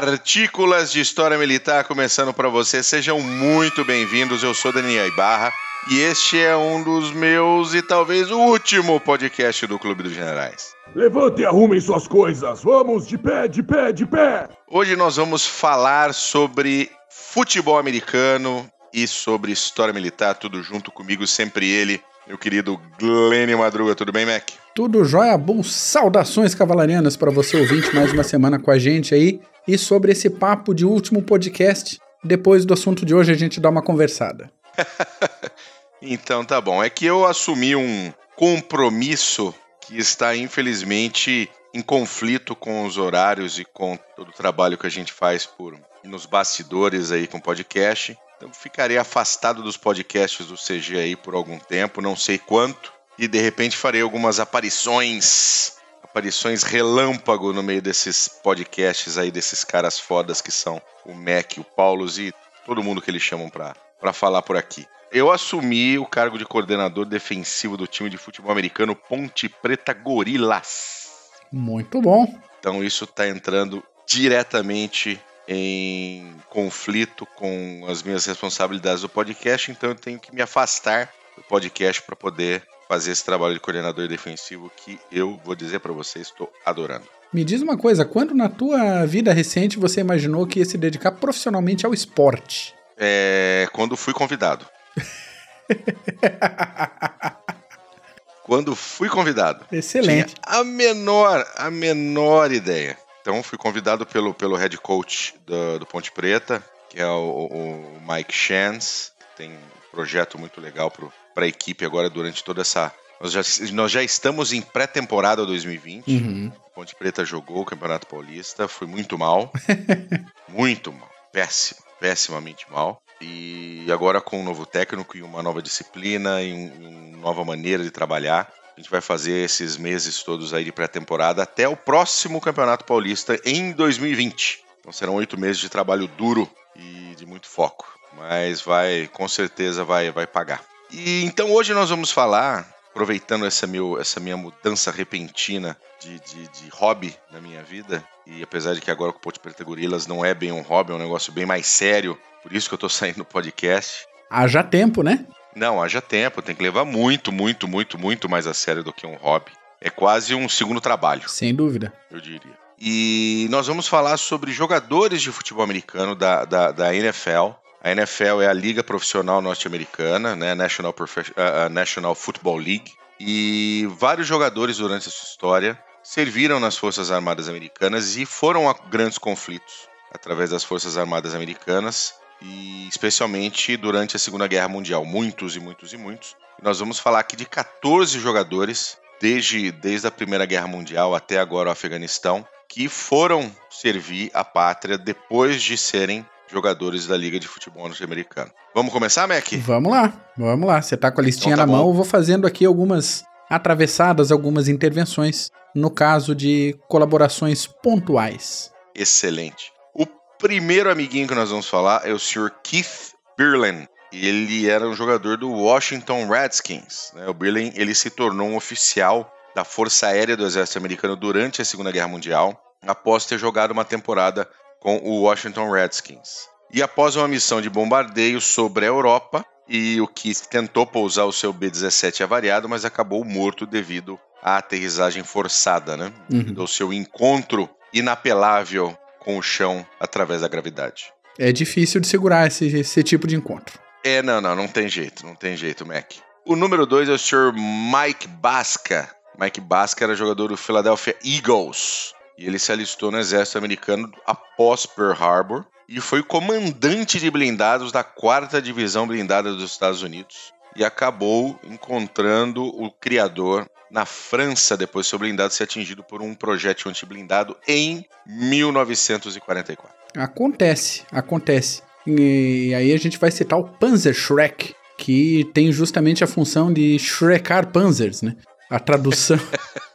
Partículas de História Militar começando para você. Sejam muito bem-vindos. Eu sou Daniel Ibarra e este é um dos meus e talvez o último podcast do Clube dos Generais. Levante e arrumem suas coisas. Vamos de pé, de pé, de pé. Hoje nós vamos falar sobre futebol americano e sobre história militar, tudo junto comigo, sempre ele, meu querido Glênio Madruga. Tudo bem, Mac? Tudo jóia, bom. Saudações cavalarianas para você ouvinte mais uma semana com a gente aí. E sobre esse papo de último podcast, depois do assunto de hoje a gente dá uma conversada. então tá bom. É que eu assumi um compromisso que está infelizmente em conflito com os horários e com todo o trabalho que a gente faz por nos bastidores aí com podcast. Então ficarei afastado dos podcasts do CG aí por algum tempo, não sei quanto, e de repente farei algumas aparições, aparições relâmpago no meio desses podcasts aí desses caras fodas que são o Mac, o Paulos e todo mundo que eles chamam para falar por aqui. Eu assumi o cargo de coordenador defensivo do time de futebol americano Ponte Preta Gorilas. Muito bom. Então isso está entrando diretamente em conflito com as minhas responsabilidades do podcast, então eu tenho que me afastar do podcast para poder fazer esse trabalho de coordenador defensivo que eu vou dizer para você estou adorando. Me diz uma coisa, quando na tua vida recente você imaginou que ia se dedicar profissionalmente ao esporte? É, quando fui convidado. quando fui convidado. Excelente. a menor, a menor ideia. Então fui convidado pelo, pelo head coach do, do Ponte Preta, que é o, o Mike Chance, que tem um projeto muito legal para a equipe agora durante toda essa. Nós já, nós já estamos em pré-temporada 2020. Uhum. Ponte Preta jogou o Campeonato Paulista, foi muito mal. muito mal. Péssimo pessimamente mal. E agora com um novo técnico e uma nova disciplina e uma nova maneira de trabalhar, a gente vai fazer esses meses todos aí de pré-temporada até o próximo Campeonato Paulista em 2020. Então serão oito meses de trabalho duro e de muito foco, mas vai, com certeza vai, vai pagar. E então hoje nós vamos falar aproveitando essa, meu, essa minha mudança repentina de, de, de, hobby na minha vida, e apesar de que agora o Ponte Preta Gorilas não é bem um hobby, é um negócio bem mais sério, por isso que eu tô saindo no podcast. Haja tempo, né? Não, haja tempo, tem que levar muito, muito, muito, muito mais a sério do que um hobby. É quase um segundo trabalho. Sem dúvida. Eu diria. E nós vamos falar sobre jogadores de futebol americano da, da, da NFL, a NFL é a liga profissional norte-americana, né, National, Profe uh, National Football League, e vários jogadores durante a sua história serviram nas Forças Armadas Americanas e foram a grandes conflitos através das Forças Armadas Americanas e especialmente durante a Segunda Guerra Mundial, muitos e muitos e muitos. nós vamos falar aqui de 14 jogadores desde, desde a Primeira Guerra Mundial até agora o Afeganistão que foram servir a pátria depois de serem jogadores da Liga de Futebol Norte-Americano. Vamos começar, Mac? Vamos lá, vamos lá. Você tá com a listinha então tá na mão, eu vou fazendo aqui algumas atravessadas, algumas intervenções, no caso de colaborações pontuais. Excelente. O primeiro amiguinho que nós vamos falar é o Sr. Keith Birlen. Ele era um jogador do Washington Redskins. Né? O Birlen ele se tornou um oficial da Força Aérea do Exército Americano durante a Segunda Guerra Mundial, após ter jogado uma temporada com o Washington Redskins. E após uma missão de bombardeio sobre a Europa, e o Keith tentou pousar o seu B-17 avariado, mas acabou morto devido à aterrissagem forçada, né? Uhum. Do seu encontro inapelável com o chão através da gravidade. É difícil de segurar esse, esse tipo de encontro. É, não, não, não tem jeito, não tem jeito, Mac. O número 2 é o Sr. Mike Basca. Mike Basca era jogador do Philadelphia Eagles e ele se alistou no exército americano após Pearl Harbor e foi comandante de blindados da quarta divisão blindada dos Estados Unidos e acabou encontrando o criador na França depois de seu blindado ser atingido por um projétil antiblindado em 1944. Acontece, acontece. E aí a gente vai citar o Panzer Shrek, que tem justamente a função de shrekar panzers, né? A tradução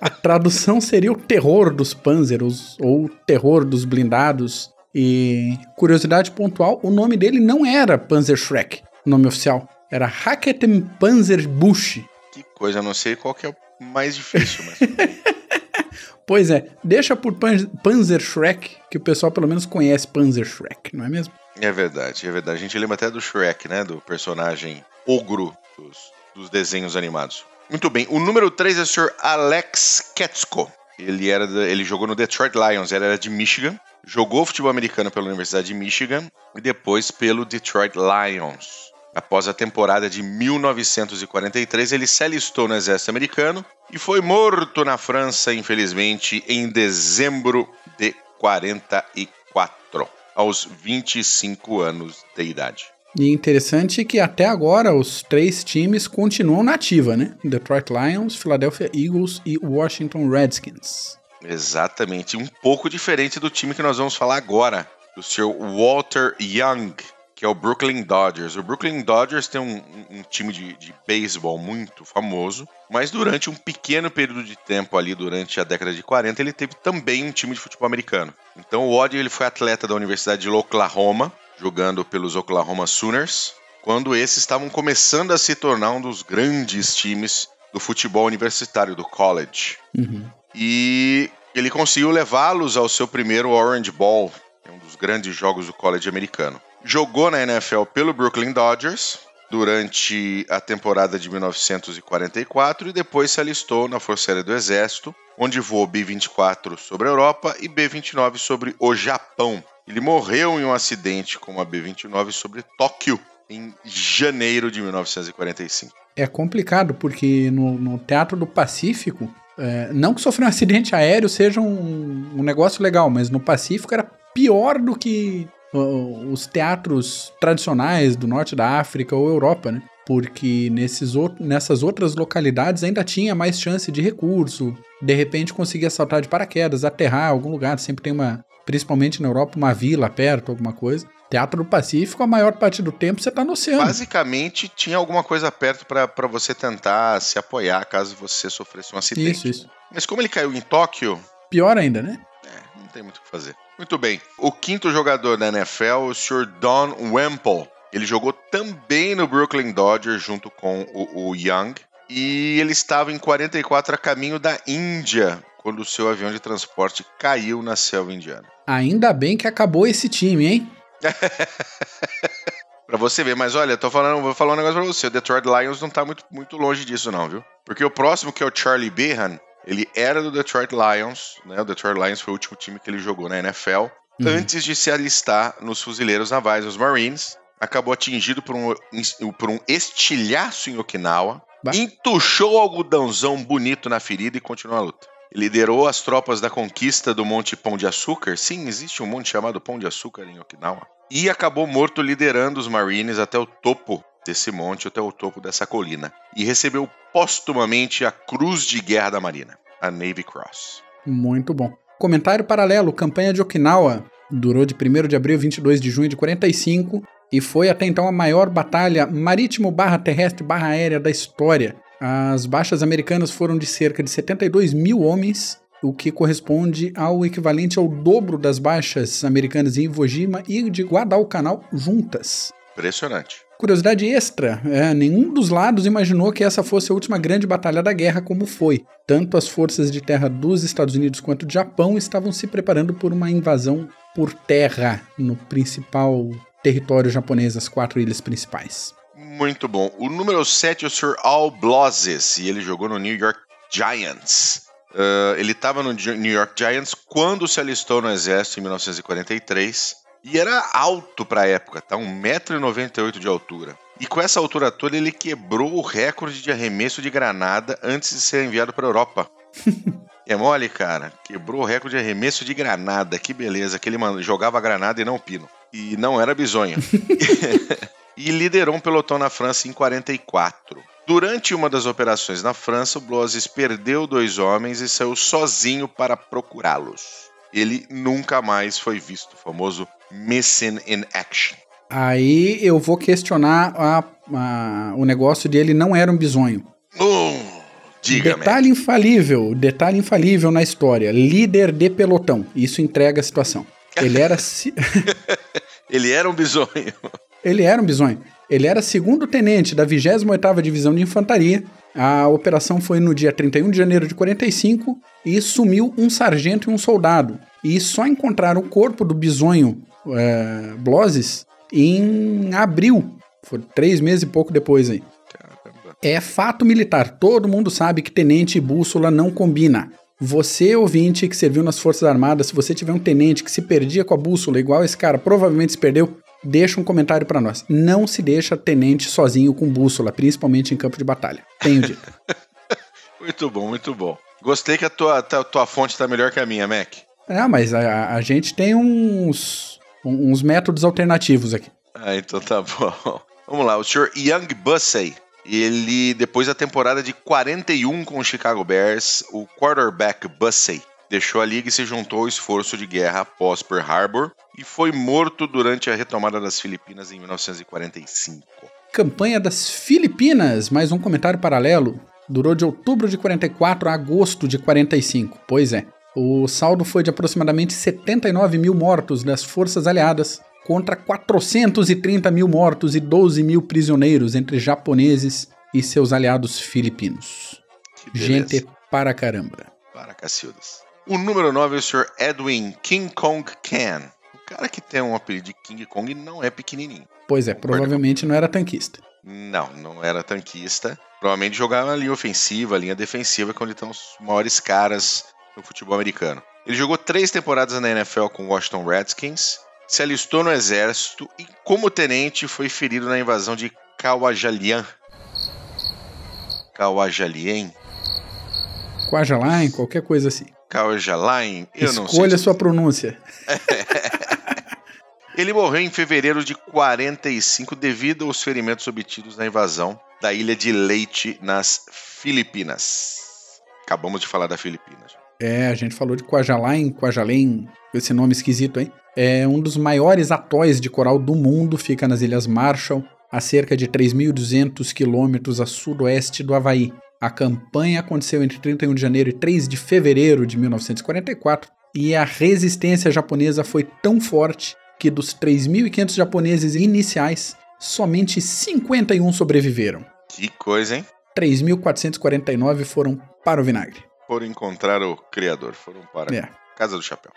A tradução seria o terror dos Panzers ou o terror dos blindados. E curiosidade pontual, o nome dele não era Panzer Shrek, o nome oficial. Era Hacketen Panzer Bush. Que coisa, não sei qual que é o mais difícil, mas... Pois é, deixa por Pan Panzer Shrek, que o pessoal pelo menos conhece Panzer Shrek, não é mesmo? É verdade, é verdade. A gente lembra até do Shrek, né? Do personagem ogro dos, dos desenhos animados. Muito bem, o número 3 é o Sr. Alex Ketsko. Ele, era, ele jogou no Detroit Lions, ele era de Michigan. Jogou futebol americano pela Universidade de Michigan e depois pelo Detroit Lions. Após a temporada de 1943, ele se alistou no exército americano e foi morto na França, infelizmente, em dezembro de 44, aos 25 anos de idade. E interessante que até agora os três times continuam na ativa, né? Detroit Lions, Philadelphia Eagles e Washington Redskins. Exatamente, um pouco diferente do time que nós vamos falar agora, do Sr. Walter Young, que é o Brooklyn Dodgers. O Brooklyn Dodgers tem um, um time de, de beisebol muito famoso, mas durante um pequeno período de tempo ali, durante a década de 40, ele teve também um time de futebol americano. Então o Odd ele foi atleta da Universidade de Oklahoma, jogando pelos Oklahoma Sooners, quando esses estavam começando a se tornar um dos grandes times do futebol universitário, do college. Uhum. E ele conseguiu levá-los ao seu primeiro Orange Bowl, é um dos grandes jogos do college americano. Jogou na NFL pelo Brooklyn Dodgers durante a temporada de 1944 e depois se alistou na Força Aérea do Exército, onde voou B-24 sobre a Europa e B-29 sobre o Japão. Ele morreu em um acidente com uma B-29 sobre Tóquio em janeiro de 1945. É complicado porque no, no Teatro do Pacífico é, não que sofrer um acidente aéreo seja um, um, negócio legal, mas no Pacífico era pior do que uh, os teatros tradicionais do norte da África ou Europa, né? Porque nesses, nessas outras localidades ainda tinha mais chance de recurso, de repente conseguia saltar de paraquedas, aterrar em algum lugar, sempre tem uma, principalmente na Europa, uma vila perto, alguma coisa. Teatro do Pacífico, a maior parte do tempo você tá no oceano. Basicamente, tinha alguma coisa perto para você tentar se apoiar caso você sofresse um acidente. Isso, isso. Mas como ele caiu em Tóquio. Pior ainda, né? É, não tem muito o que fazer. Muito bem. O quinto jogador da NFL, o Sr. Don Wemple. Ele jogou também no Brooklyn Dodgers junto com o, o Young. E ele estava em 44 a caminho da Índia quando o seu avião de transporte caiu na selva indiana. Ainda bem que acabou esse time, hein? pra você ver, mas olha, tô falando, vou falar um negócio pra você. O Detroit Lions não tá muito, muito longe disso, não, viu? Porque o próximo, que é o Charlie Behan, ele era do Detroit Lions, né? O Detroit Lions foi o último time que ele jogou na NFL, uhum. antes de se alistar nos fuzileiros navais, os Marines. Acabou atingido por um, por um estilhaço em Okinawa, bah. entuchou o algodãozão bonito na ferida e continuou a luta. Liderou as tropas da conquista do Monte Pão de Açúcar. Sim, existe um monte chamado Pão de Açúcar em Okinawa. E acabou morto liderando os Marines até o topo desse monte, até o topo dessa colina. E recebeu póstumamente a Cruz de Guerra da Marina, a Navy Cross. Muito bom. Comentário paralelo: campanha de Okinawa durou de 1 de abril a 22 de junho de 45 e foi até então a maior batalha marítimo/terrestre/aérea da história. As baixas americanas foram de cerca de 72 mil homens, o que corresponde ao equivalente ao dobro das baixas americanas em Iwo Jima e de Guadalcanal juntas. Impressionante. Curiosidade extra: é, nenhum dos lados imaginou que essa fosse a última grande batalha da guerra, como foi. Tanto as forças de terra dos Estados Unidos quanto do Japão estavam se preparando por uma invasão por terra no principal território japonês, as quatro ilhas principais. Muito bom. O número 7 é o Sir Al Blazes, e ele jogou no New York Giants. Uh, ele estava no New York Giants quando se alistou no exército em 1943 e era alto para a época, tá? 1,98m de altura. E com essa altura toda ele quebrou o recorde de arremesso de granada antes de ser enviado para a Europa. é mole, cara. Quebrou o recorde de arremesso de granada. Que beleza, que ele jogava granada e não pino. E não era bizonho. e liderou um pelotão na França em 44. Durante uma das operações na França, o Bloses perdeu dois homens e saiu sozinho para procurá-los. Ele nunca mais foi visto, o famoso Missing in Action. Aí eu vou questionar a, a, o negócio dele não era um bisonho. Diga Detalhe infalível, detalhe infalível na história. Líder de pelotão. Isso entrega a situação. Ele era. ele era um bisonho. Ele era um bisonho. Ele era segundo tenente da 28ª Divisão de Infantaria, A operação foi no dia 31 de janeiro de 45 e sumiu um sargento e um soldado. E só encontraram o corpo do bisonho é, Bloses em abril. Foi três meses e pouco depois aí. É fato militar. Todo mundo sabe que tenente e bússola não combina. Você, ouvinte, que serviu nas Forças Armadas, se você tiver um tenente que se perdia com a bússola, igual esse cara provavelmente se perdeu, deixa um comentário para nós. Não se deixa tenente sozinho com bússola, principalmente em campo de batalha. Tenho dito. muito bom, muito bom. Gostei que a tua, a tua fonte tá melhor que a minha, Mac. É, mas a, a gente tem uns, uns métodos alternativos aqui. Ah, então tá bom. Vamos lá, o senhor Young Bussey ele, depois da temporada de 41 com o Chicago Bears, o quarterback Bussey deixou a liga e se juntou ao esforço de guerra após Pearl Harbor e foi morto durante a retomada das Filipinas em 1945. Campanha das Filipinas, mais um comentário paralelo. Durou de outubro de 44 a agosto de 45. Pois é. O saldo foi de aproximadamente 79 mil mortos das forças aliadas contra 430 mil mortos e 12 mil prisioneiros entre japoneses e seus aliados filipinos. Gente para caramba. Para Cacildas. O número 9 é o Sr. Edwin King Kong Can. O cara que tem um apelido de King Kong não é pequenininho. Pois é, provavelmente não era tanquista. Não, não era tanquista. Provavelmente jogava na linha ofensiva, linha defensiva, que é onde estão os maiores caras no futebol americano. Ele jogou três temporadas na NFL com o Washington Redskins, se alistou no exército e, como tenente, foi ferido na invasão de Kawajalian. Kawajalien? Kwajalain, qualquer coisa assim. Kawajalain? Eu Escolha não sei. Escolha sua pronúncia. Ele morreu em fevereiro de 45 devido aos ferimentos obtidos na invasão da ilha de Leite, nas Filipinas. Acabamos de falar da Filipinas. É, a gente falou de Kwajalain, Kwajalein, esse nome esquisito, hein? É um dos maiores atóis de coral do mundo, fica nas Ilhas Marshall, a cerca de 3.200 quilômetros a sudoeste do Havaí. A campanha aconteceu entre 31 de janeiro e 3 de fevereiro de 1944 e a resistência japonesa foi tão forte que dos 3.500 japoneses iniciais, somente 51 sobreviveram. Que coisa, hein? 3.449 foram para o vinagre. Foram encontrar o Criador, foram para é. Casa do Chapéu.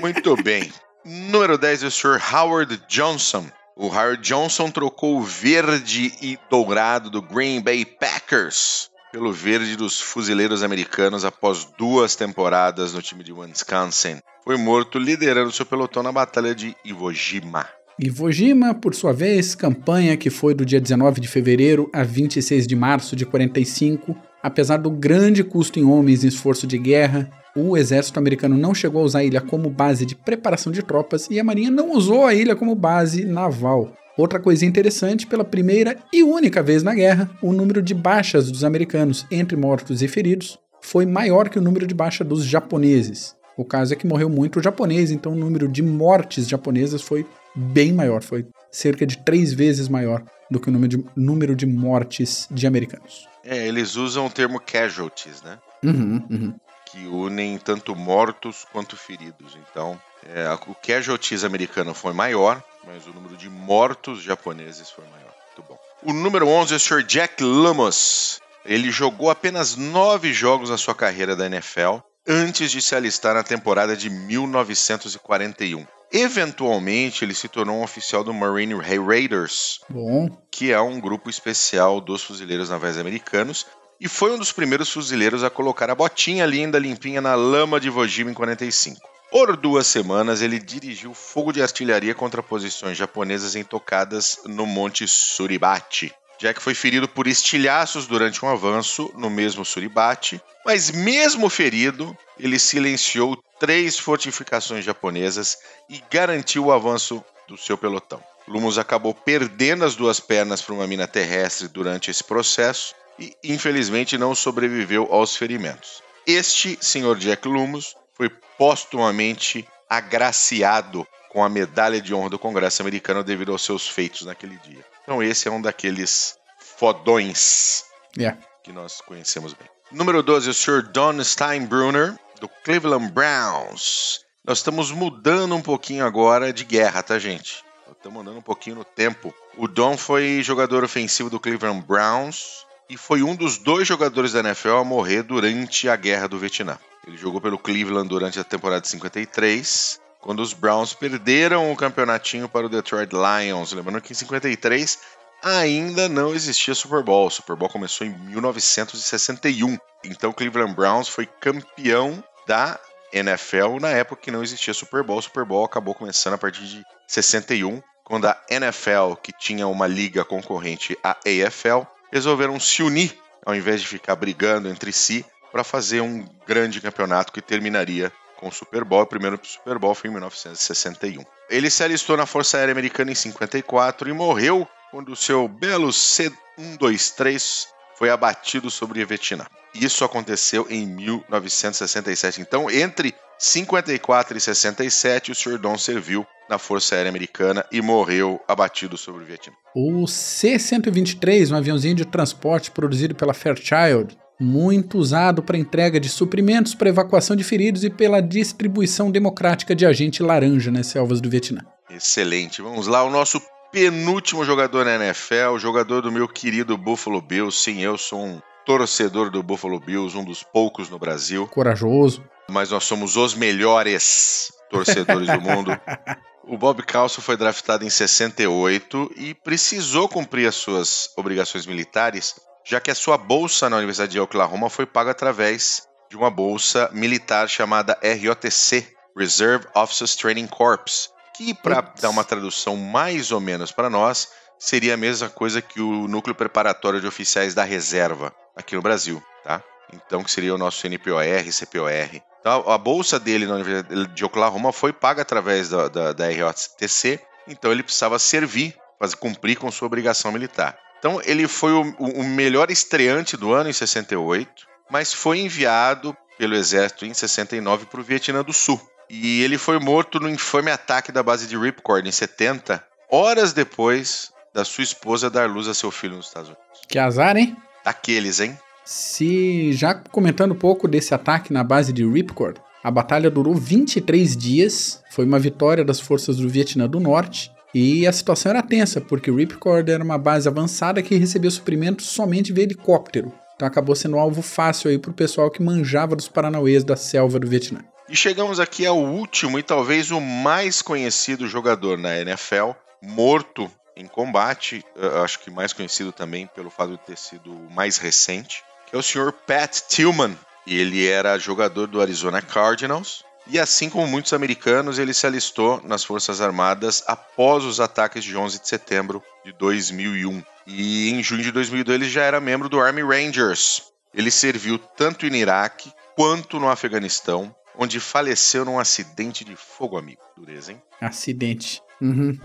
Muito bem. Número 10 é o Sr. Howard Johnson. O Howard Johnson trocou o verde e dourado do Green Bay Packers pelo verde dos fuzileiros americanos após duas temporadas no time de Wisconsin. Foi morto liderando seu pelotão na Batalha de Iwo Jima. Iwo Jima, por sua vez, campanha que foi do dia 19 de fevereiro a 26 de março de 45, apesar do grande custo em homens e esforço de guerra, o exército americano não chegou a usar a ilha como base de preparação de tropas e a marinha não usou a ilha como base naval. Outra coisa interessante, pela primeira e única vez na guerra, o número de baixas dos americanos entre mortos e feridos foi maior que o número de baixas dos japoneses. O caso é que morreu muito japonês, então o número de mortes japonesas foi bem maior, foi cerca de três vezes maior do que o número de, número de mortes de americanos. É, eles usam o termo casualties, né? Uhum, uhum que unem tanto mortos quanto feridos. Então, é, o casualties americano foi maior, mas o número de mortos japoneses foi maior. Muito bom. O número 11 é o Sr. Jack Lumos. Ele jogou apenas nove jogos na sua carreira da NFL antes de se alistar na temporada de 1941. Eventualmente, ele se tornou um oficial do Marine Raiders, Bom. que é um grupo especial dos fuzileiros navais americanos, e foi um dos primeiros fuzileiros a colocar a botinha linda limpinha na lama de Vojima em 45. Por duas semanas, ele dirigiu fogo de artilharia contra posições japonesas entocadas no Monte Suribati. Jack foi ferido por estilhaços durante um avanço no mesmo Suribati, mas mesmo ferido, ele silenciou três fortificações japonesas e garantiu o avanço do seu pelotão. Lumos acabou perdendo as duas pernas para uma mina terrestre durante esse processo e infelizmente não sobreviveu aos ferimentos. Este senhor Jack Lumos foi postumamente agraciado com a medalha de honra do Congresso americano devido aos seus feitos naquele dia. Então esse é um daqueles fodões yeah. que nós conhecemos bem. Número 12, o Sr. Don Steinbrunner, do Cleveland Browns. Nós estamos mudando um pouquinho agora de guerra, tá, gente? Estamos andando um pouquinho no tempo. O Don foi jogador ofensivo do Cleveland Browns e foi um dos dois jogadores da NFL a morrer durante a Guerra do Vietnã. Ele jogou pelo Cleveland durante a temporada de 53, quando os Browns perderam o campeonatinho para o Detroit Lions. Lembrando que em 53 ainda não existia Super Bowl. O Super Bowl começou em 1961. Então o Cleveland Browns foi campeão da NFL na época que não existia Super Bowl. O Super Bowl acabou começando a partir de 61, quando a NFL, que tinha uma liga concorrente à AFL, resolveram se unir ao invés de ficar brigando entre si para fazer um grande campeonato que terminaria com o Super Bowl. O primeiro Super Bowl foi em 1961. Ele se alistou na Força Aérea Americana em 54 e morreu quando o seu belo C-123 foi abatido sobre Vietnã. Isso aconteceu em 1967. Então, entre 54 e 67, o Sr. Don serviu na Força Aérea Americana e morreu abatido sobre o Vietnã. O C-123, um aviãozinho de transporte produzido pela Fairchild, muito usado para entrega de suprimentos, para evacuação de feridos e pela distribuição democrática de agente laranja nas selvas do Vietnã. Excelente. Vamos lá, o nosso penúltimo jogador na NFL, jogador do meu querido Buffalo Bills. Sim, eu sou um torcedor do Buffalo Bills, um dos poucos no Brasil. Corajoso. Mas nós somos os melhores torcedores do mundo. O Bob Calso foi draftado em 68 e precisou cumprir as suas obrigações militares, já que a sua bolsa na Universidade de Oklahoma foi paga através de uma bolsa militar chamada ROTC, Reserve Officers Training Corps, que, para dar uma tradução mais ou menos para nós, seria a mesma coisa que o núcleo preparatório de oficiais da reserva aqui no Brasil, tá? Então, que seria o nosso NPOR, CPOR. Então, a bolsa dele na Universidade de Oklahoma foi paga através da, da, da ROTC, então ele precisava servir, fazer cumprir com sua obrigação militar. Então, ele foi o, o melhor estreante do ano em 68, mas foi enviado pelo exército em 69 para o Vietnã do Sul. E ele foi morto no infame ataque da base de Ripcord em 70, horas depois da sua esposa dar luz a seu filho nos Estados Unidos. Que azar, hein? Daqueles, hein? Se já comentando um pouco desse ataque na base de Ripcord, a batalha durou 23 dias, foi uma vitória das forças do Vietnã do Norte, e a situação era tensa, porque Ripcord era uma base avançada que recebia suprimentos somente via helicóptero. Então acabou sendo um alvo fácil aí pro pessoal que manjava dos paranauês da selva do Vietnã. E chegamos aqui ao último e talvez o mais conhecido jogador na NFL, morto em combate, acho que mais conhecido também pelo fato de ter sido mais recente, é o Sr. Pat Tillman. Ele era jogador do Arizona Cardinals. E assim como muitos americanos, ele se alistou nas Forças Armadas após os ataques de 11 de setembro de 2001. E em junho de 2002 ele já era membro do Army Rangers. Ele serviu tanto no Iraque quanto no Afeganistão, onde faleceu num acidente de fogo amigo. Dureza, hein? Acidente. Uhum.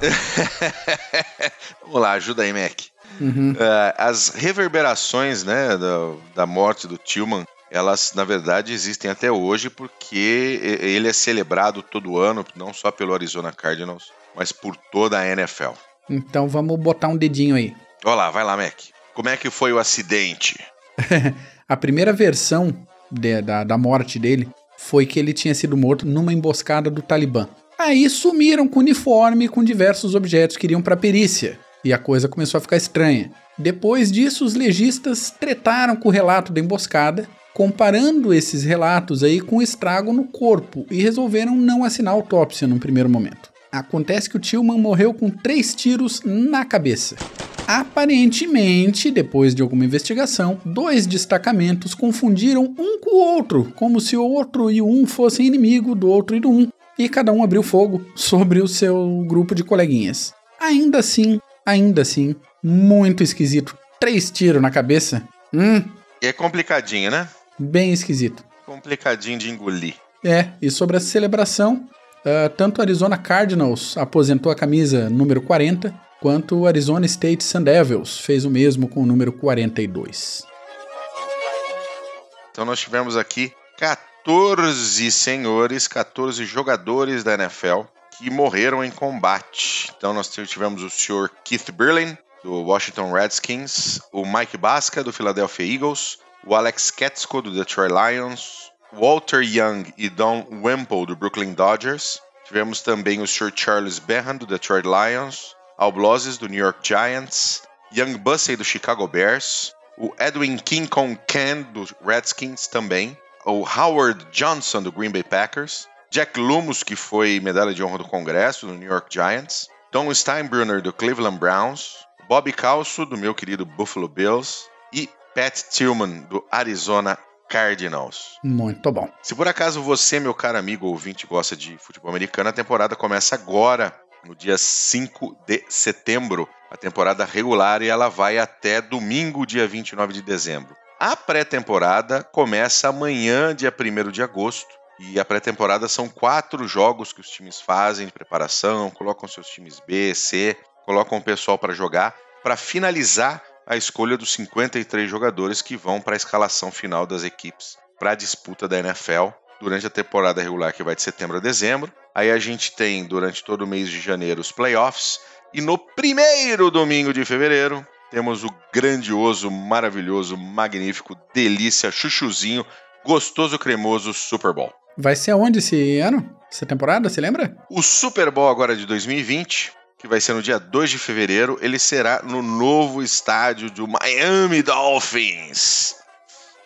Vamos lá, ajuda aí, Mac. Uhum. Uh, as reverberações né, da, da morte do Tillman, elas na verdade existem até hoje porque ele é celebrado todo ano, não só pelo Arizona Cardinals, mas por toda a NFL. Então vamos botar um dedinho aí. Olha lá, vai lá, Mac. Como é que foi o acidente? a primeira versão de, da, da morte dele foi que ele tinha sido morto numa emboscada do Talibã. Aí sumiram com o uniforme e com diversos objetos que iriam para perícia. E a coisa começou a ficar estranha. Depois disso, os legistas tretaram com o relato da emboscada, comparando esses relatos aí com o estrago no corpo e resolveram não assinar autópsia num primeiro momento. Acontece que o Tillman morreu com três tiros na cabeça. Aparentemente, depois de alguma investigação, dois destacamentos confundiram um com o outro, como se o outro e o um fossem inimigo do outro e do um, e cada um abriu fogo sobre o seu grupo de coleguinhas. Ainda assim, ainda assim, muito esquisito. Três tiros na cabeça. Hum. É complicadinho, né? Bem esquisito. Complicadinho de engolir. É, e sobre a celebração, uh, tanto o Arizona Cardinals aposentou a camisa número 40, quanto o Arizona State Sun Devils fez o mesmo com o número 42. Então nós tivemos aqui 14 senhores, 14 jogadores da NFL que morreram em combate. Então nós tivemos o senhor Keith Berlin, do Washington Redskins, o Mike Basca, do Philadelphia Eagles, o Alex Ketsko, do Detroit Lions, Walter Young e Don Wemple, do Brooklyn Dodgers. Tivemos também o Sr. Charles Behan, do Detroit Lions, Al Blazes, do New York Giants, Young Bussey, do Chicago Bears, o Edwin King Kong Ken, do Redskins também, o Howard Johnson, do Green Bay Packers, Jack Lumos, que foi medalha de honra do Congresso, do New York Giants, Don Steinbrunner, do Cleveland Browns, Bob Calso, do meu querido Buffalo Bills, e Pat Tillman, do Arizona Cardinals. Muito bom. Se por acaso você, meu caro amigo ouvinte, gosta de futebol americano, a temporada começa agora, no dia 5 de setembro, a temporada regular, e ela vai até domingo, dia 29 de dezembro. A pré-temporada começa amanhã, dia 1 de agosto, e a pré-temporada são quatro jogos que os times fazem de preparação, colocam seus times B, C, colocam o pessoal para jogar, para finalizar a escolha dos 53 jogadores que vão para a escalação final das equipes para a disputa da NFL durante a temporada regular que vai de setembro a dezembro. Aí a gente tem durante todo o mês de janeiro os playoffs e no primeiro domingo de fevereiro temos o grandioso, maravilhoso, magnífico, delícia, chuchuzinho, gostoso, cremoso Super Bowl. Vai ser aonde esse ano? Essa temporada, você lembra? O Super Bowl agora de 2020 que vai ser no dia 2 de fevereiro, ele será no novo estádio do Miami Dolphins.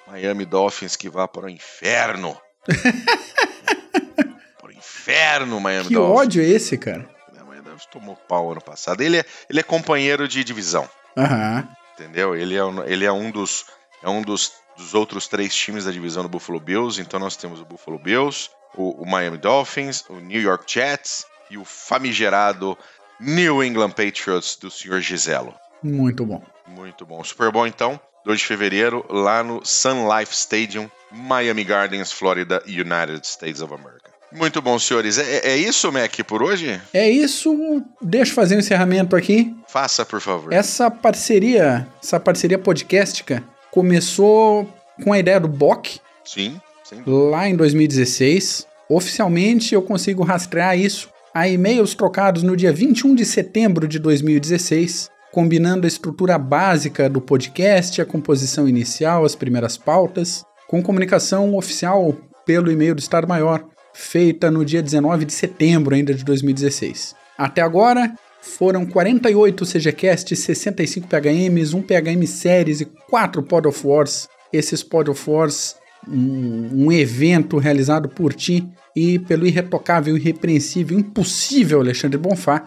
Miami Dolphins que vá para o inferno. para o inferno, Miami que Dolphins. Que ódio é esse, cara? Miami Dolphins tomou pau ano passado. Ele é, ele é companheiro de divisão. Aham. Entendeu? Ele é, ele é um dos é um dos, dos outros três times da divisão do Buffalo Bills. Então nós temos o Buffalo Bills, o, o Miami Dolphins, o New York Jets e o famigerado New England Patriots do Sr. Giselo. Muito bom. Muito bom. Super bom então, 2 de fevereiro, lá no Sun Life Stadium, Miami Gardens, Florida, United States of America. Muito bom, senhores. É, é isso, Mac, por hoje? É isso. Deixa eu fazer um encerramento aqui. Faça, por favor. Essa parceria, essa parceria podcastica, começou com a ideia do BOC. Sim, sim. Lá em 2016. Oficialmente eu consigo rastrear isso a e-mails trocados no dia 21 de setembro de 2016, combinando a estrutura básica do podcast, a composição inicial, as primeiras pautas, com comunicação oficial pelo e-mail do Estado-Maior, feita no dia 19 de setembro ainda de 2016. Até agora, foram 48 CGCasts, 65 PHMs, 1 PHM Séries e 4 Pod of Wars. Esses Pod of Wars, um, um evento realizado por ti e pelo irretocável, irrepreensível, impossível Alexandre Bonfá,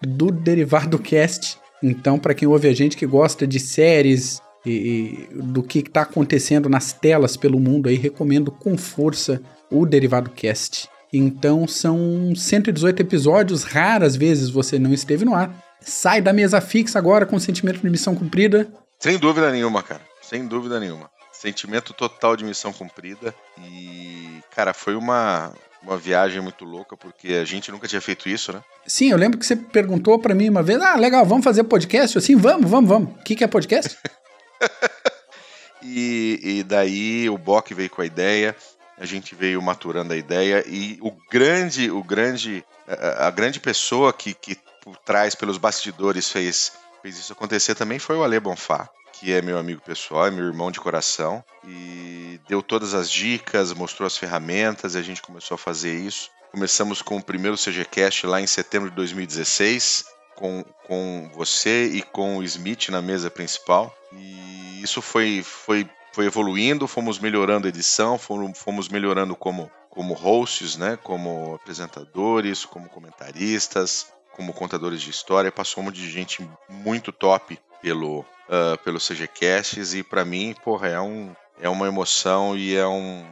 do Derivado Cast. Então, para quem ouve a gente que gosta de séries e, e do que está acontecendo nas telas pelo mundo, aí recomendo com força o Derivado Cast. Então, são 118 episódios, raras vezes você não esteve no ar. Sai da mesa fixa agora com sentimento de missão cumprida. Sem dúvida nenhuma, cara. Sem dúvida nenhuma. Sentimento total de missão cumprida. E, cara, foi uma, uma viagem muito louca, porque a gente nunca tinha feito isso, né? Sim, eu lembro que você perguntou para mim uma vez: ah, legal, vamos fazer podcast? Assim, vamos, vamos, vamos. O que, que é podcast? e, e daí o Bock veio com a ideia, a gente veio maturando a ideia, e o grande, o grande, a, a grande pessoa que, que por trás, pelos bastidores, fez, fez isso acontecer também foi o Ale Bonfá que é meu amigo pessoal, é meu irmão de coração, e deu todas as dicas, mostrou as ferramentas, e a gente começou a fazer isso. Começamos com o primeiro CGCast lá em setembro de 2016, com, com você e com o Smith na mesa principal. E isso foi, foi, foi evoluindo, fomos melhorando a edição, fomos, melhorando como, como hosts, né? como apresentadores, como comentaristas, como contadores de história. Passou um monte de gente muito top pelo, uh, pelo CGCasts e para mim, porra, é, um, é uma emoção e é um,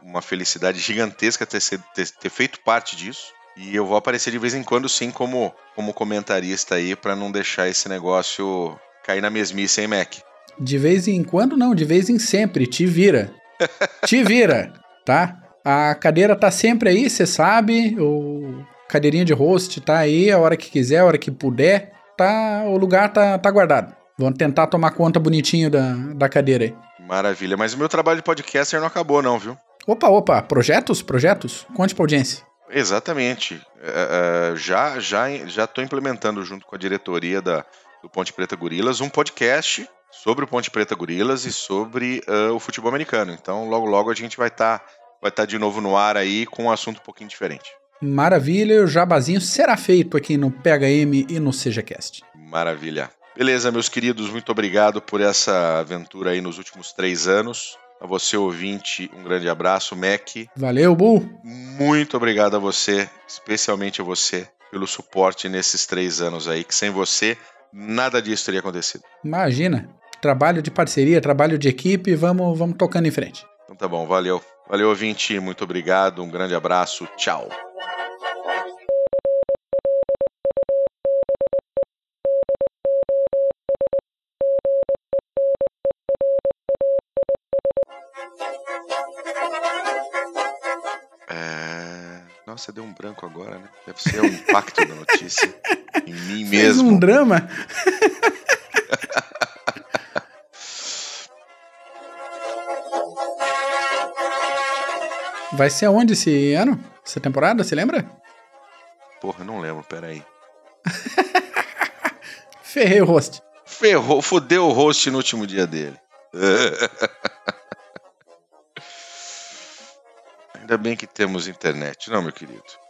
uma felicidade gigantesca ter, ter, ter feito parte disso. E eu vou aparecer de vez em quando, sim, como, como comentarista aí, para não deixar esse negócio cair na mesmice, hein, Mac? De vez em quando, não, de vez em sempre. Te vira. Te vira, tá? A cadeira tá sempre aí, você sabe. O cadeirinha de host tá aí a hora que quiser, a hora que puder. Tá, o lugar tá, tá guardado. Vamos tentar tomar conta bonitinho da, da cadeira aí. Maravilha, mas o meu trabalho de podcaster não acabou, não, viu? Opa, opa, projetos? Projetos? Conte pra audiência. Exatamente. Uh, já já já estou implementando junto com a diretoria da, do Ponte Preta Gorilas um podcast sobre o Ponte Preta Gorilas e sobre uh, o futebol americano. Então, logo logo a gente vai estar tá, vai tá de novo no ar aí com um assunto um pouquinho diferente. Maravilha, o jabazinho será feito aqui no PHM e no SejaCast. Maravilha. Beleza, meus queridos, muito obrigado por essa aventura aí nos últimos três anos. A você, ouvinte, um grande abraço. Mac, Valeu, Bull. muito obrigado a você, especialmente a você, pelo suporte nesses três anos aí, que sem você, nada disso teria acontecido. Imagina. Trabalho de parceria, trabalho de equipe, vamos, vamos tocando em frente. Então tá bom, valeu. Valeu, ouvinte, muito obrigado, um grande abraço, tchau. Nossa, deu um branco agora, né? Deve ser o impacto da notícia em mim Fez mesmo. um drama. Vai ser aonde esse ano? Essa temporada, você lembra? Porra, não lembro, peraí. Ferrei o host. Ferrou, fodeu o host no último dia dele. Ainda bem que temos internet, não, meu querido?